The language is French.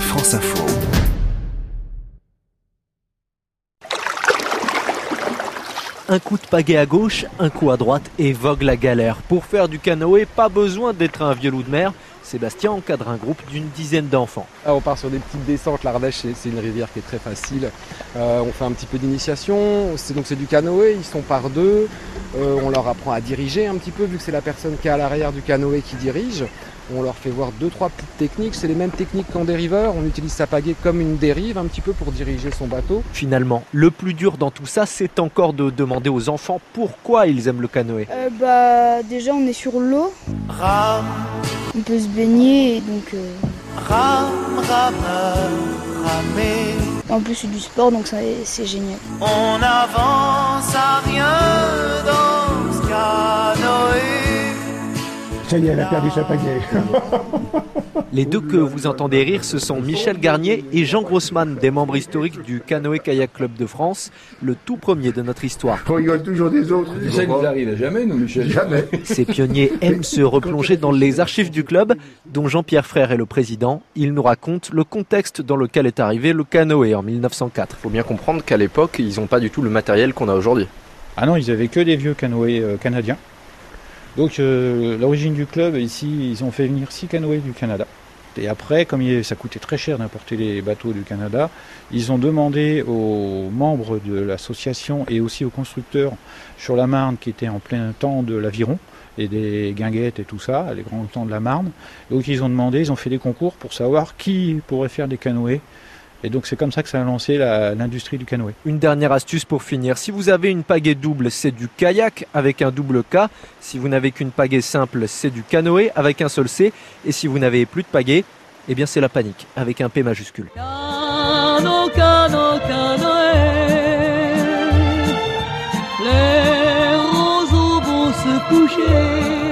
France Info. Un coup de pagaie à gauche, un coup à droite et vogue la galère. Pour faire du canoë, pas besoin d'être un vieux loup de mer. Sébastien encadre un groupe d'une dizaine d'enfants. Ah, on part sur des petites descentes. L'Ardèche, c'est une rivière qui est très facile. Euh, on fait un petit peu d'initiation. C'est donc c'est du canoë. Ils sont par deux. Euh, on leur apprend à diriger un petit peu vu que c'est la personne qui est à l'arrière du canoë qui dirige. On leur fait voir deux trois petites techniques. C'est les mêmes techniques qu'en dériveur. On utilise sa pagaie comme une dérive un petit peu pour diriger son bateau. Finalement, le plus dur dans tout ça, c'est encore de demander aux enfants pourquoi ils aiment le canoë. Euh, bah déjà on est sur l'eau. On peut se baigner et donc. euh, En plus c'est du sport donc c'est génial. On n'avance à rien dans Ça y est, elle a perdu sa pagaie. Les deux que vous entendez rire, ce sont Michel Garnier et Jean Grossman, des membres historiques du Canoë Kayak Club de France, le tout premier de notre histoire. On rigole toujours des autres. Ça nous arrive jamais, nous, Michel. Jamais. Ces pionniers aiment se replonger dans les archives du club, dont Jean-Pierre Frère est le président. Il nous raconte le contexte dans lequel est arrivé le canoë en 1904. faut bien comprendre qu'à l'époque, ils n'ont pas du tout le matériel qu'on a aujourd'hui. Ah non, ils avaient que des vieux canoës euh, canadiens. Donc euh, l'origine du club, ici, ils ont fait venir six canoës du Canada. Et après, comme ça coûtait très cher d'importer les bateaux du Canada, ils ont demandé aux membres de l'association et aussi aux constructeurs sur la Marne qui étaient en plein temps de l'aviron et des guinguettes et tout ça, les grands temps de la Marne. Donc ils ont demandé, ils ont fait des concours pour savoir qui pourrait faire des canoës. Et donc c'est comme ça que ça a lancé la- l'industrie du canoë. Une dernière astuce pour finir. Si vous avez une pagaie double, c'est du kayak avec un double K. Si vous n'avez qu'une pagaie simple, c'est du canoë avec un seul C. Et si vous n'avez plus de pagaie, eh bien c'est la panique avec un P majuscule. Cano, cano, canoë. Les roseaux vont se coucher.